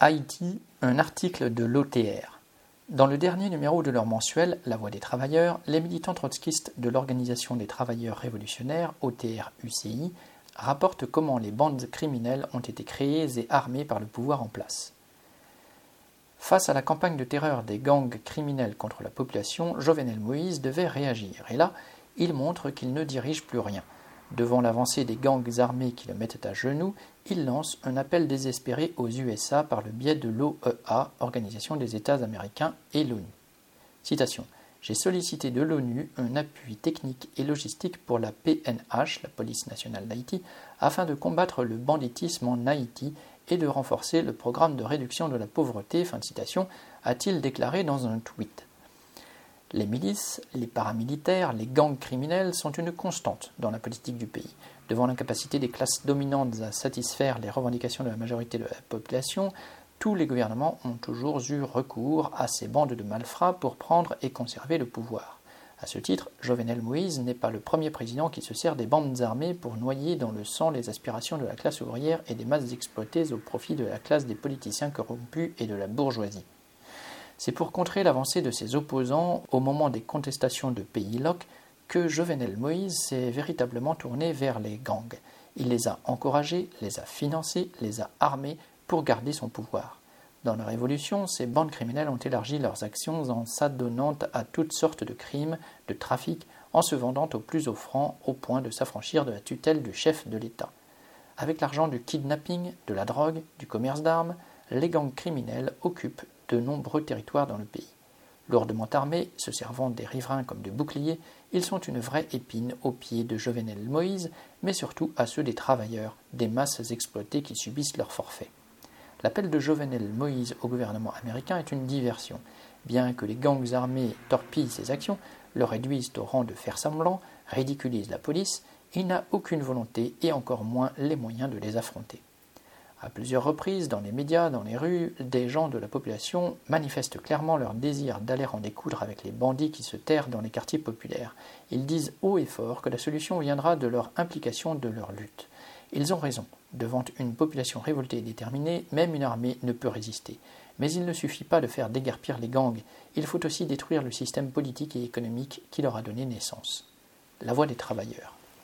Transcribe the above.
Haïti, un article de l'OTR. Dans le dernier numéro de leur mensuel, La Voix des travailleurs, les militants trotskistes de l'Organisation des travailleurs révolutionnaires, OTR-UCI, rapportent comment les bandes criminelles ont été créées et armées par le pouvoir en place. Face à la campagne de terreur des gangs criminels contre la population, Jovenel Moïse devait réagir. Et là, il montre qu'il ne dirige plus rien. Devant l'avancée des gangs armés qui le mettent à genoux, il lance un appel désespéré aux USA par le biais de l'OEA, Organisation des États américains, et l'ONU. J'ai sollicité de l'ONU un appui technique et logistique pour la PNH, la Police nationale d'Haïti, afin de combattre le banditisme en Haïti et de renforcer le programme de réduction de la pauvreté, a-t-il déclaré dans un tweet. Les milices, les paramilitaires, les gangs criminels sont une constante dans la politique du pays. Devant l'incapacité des classes dominantes à satisfaire les revendications de la majorité de la population, tous les gouvernements ont toujours eu recours à ces bandes de malfrats pour prendre et conserver le pouvoir. À ce titre, Jovenel Moïse n'est pas le premier président qui se sert des bandes armées pour noyer dans le sang les aspirations de la classe ouvrière et des masses exploitées au profit de la classe des politiciens corrompus et de la bourgeoisie. C'est pour contrer l'avancée de ses opposants au moment des contestations de Pays Loc que Jovenel Moïse s'est véritablement tourné vers les gangs. Il les a encouragés, les a financés, les a armés pour garder son pouvoir. Dans la Révolution, ces bandes criminelles ont élargi leurs actions en s'adonnant à toutes sortes de crimes, de trafics, en se vendant au plus offrant au point de s'affranchir de la tutelle du chef de l'État. Avec l'argent du kidnapping, de la drogue, du commerce d'armes, les gangs criminels occupent de nombreux territoires dans le pays. Lourdement armés, se servant des riverains comme de boucliers, ils sont une vraie épine aux pieds de Jovenel Moïse, mais surtout à ceux des travailleurs, des masses exploitées qui subissent leur forfait. L'appel de Jovenel Moïse au gouvernement américain est une diversion. Bien que les gangs armés torpillent ses actions, le réduisent au rang de faire semblant, ridiculisent la police, il n'a aucune volonté et encore moins les moyens de les affronter. À plusieurs reprises, dans les médias, dans les rues, des gens de la population manifestent clairement leur désir d'aller en découdre avec les bandits qui se terrent dans les quartiers populaires. Ils disent haut et fort que la solution viendra de leur implication, de leur lutte. Ils ont raison. Devant une population révoltée et déterminée, même une armée ne peut résister. Mais il ne suffit pas de faire déguerpir les gangs, il faut aussi détruire le système politique et économique qui leur a donné naissance. La voix des travailleurs.